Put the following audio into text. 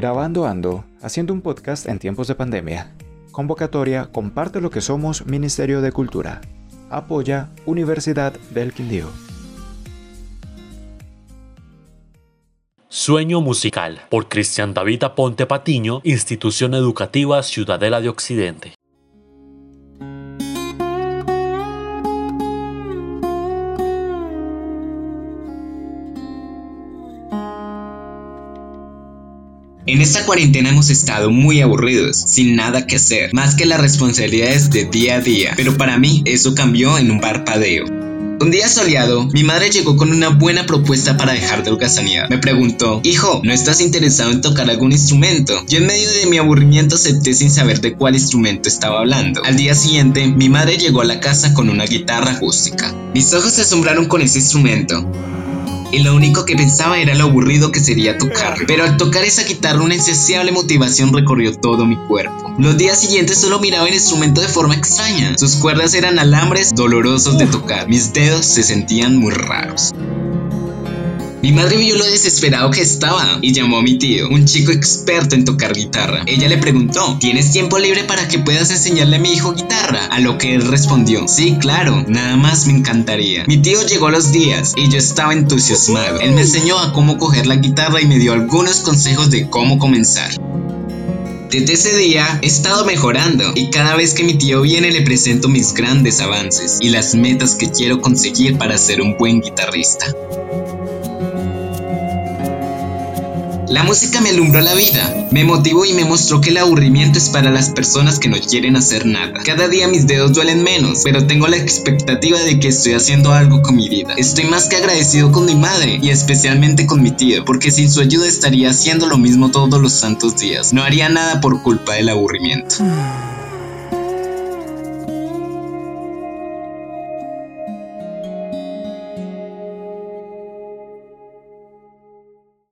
Grabando Ando, haciendo un podcast en tiempos de pandemia. Convocatoria Comparte lo que somos Ministerio de Cultura. Apoya Universidad del Quindío. Sueño musical por Cristian David Aponte Patiño, Institución Educativa Ciudadela de Occidente. En esta cuarentena hemos estado muy aburridos, sin nada que hacer, más que las responsabilidades de día a día, pero para mí eso cambió en un parpadeo. Un día soleado, mi madre llegó con una buena propuesta para dejar de holgazanear. Me preguntó, hijo, ¿no estás interesado en tocar algún instrumento? Yo en medio de mi aburrimiento acepté sin saber de cuál instrumento estaba hablando. Al día siguiente, mi madre llegó a la casa con una guitarra acústica. Mis ojos se asombraron con ese instrumento y lo único que pensaba era lo aburrido que sería tocar. Pero al tocar esa guitarra una insaciable motivación recorrió todo mi cuerpo. Los días siguientes solo miraba el instrumento de forma extraña. Sus cuerdas eran alambres dolorosos de tocar. Mis dedos se sentían muy raros. Mi madre vio lo desesperado que estaba y llamó a mi tío, un chico experto en tocar guitarra. Ella le preguntó, ¿tienes tiempo libre para que puedas enseñarle a mi hijo guitarra? A lo que él respondió, sí, claro, nada más me encantaría. Mi tío llegó los días y yo estaba entusiasmado. Él me enseñó a cómo coger la guitarra y me dio algunos consejos de cómo comenzar. Desde ese día he estado mejorando y cada vez que mi tío viene le presento mis grandes avances y las metas que quiero conseguir para ser un buen guitarrista. La música me alumbró la vida, me motivó y me mostró que el aburrimiento es para las personas que no quieren hacer nada. Cada día mis dedos duelen menos, pero tengo la expectativa de que estoy haciendo algo con mi vida. Estoy más que agradecido con mi madre y especialmente con mi tío, porque sin su ayuda estaría haciendo lo mismo todos los santos días. No haría nada por culpa del aburrimiento.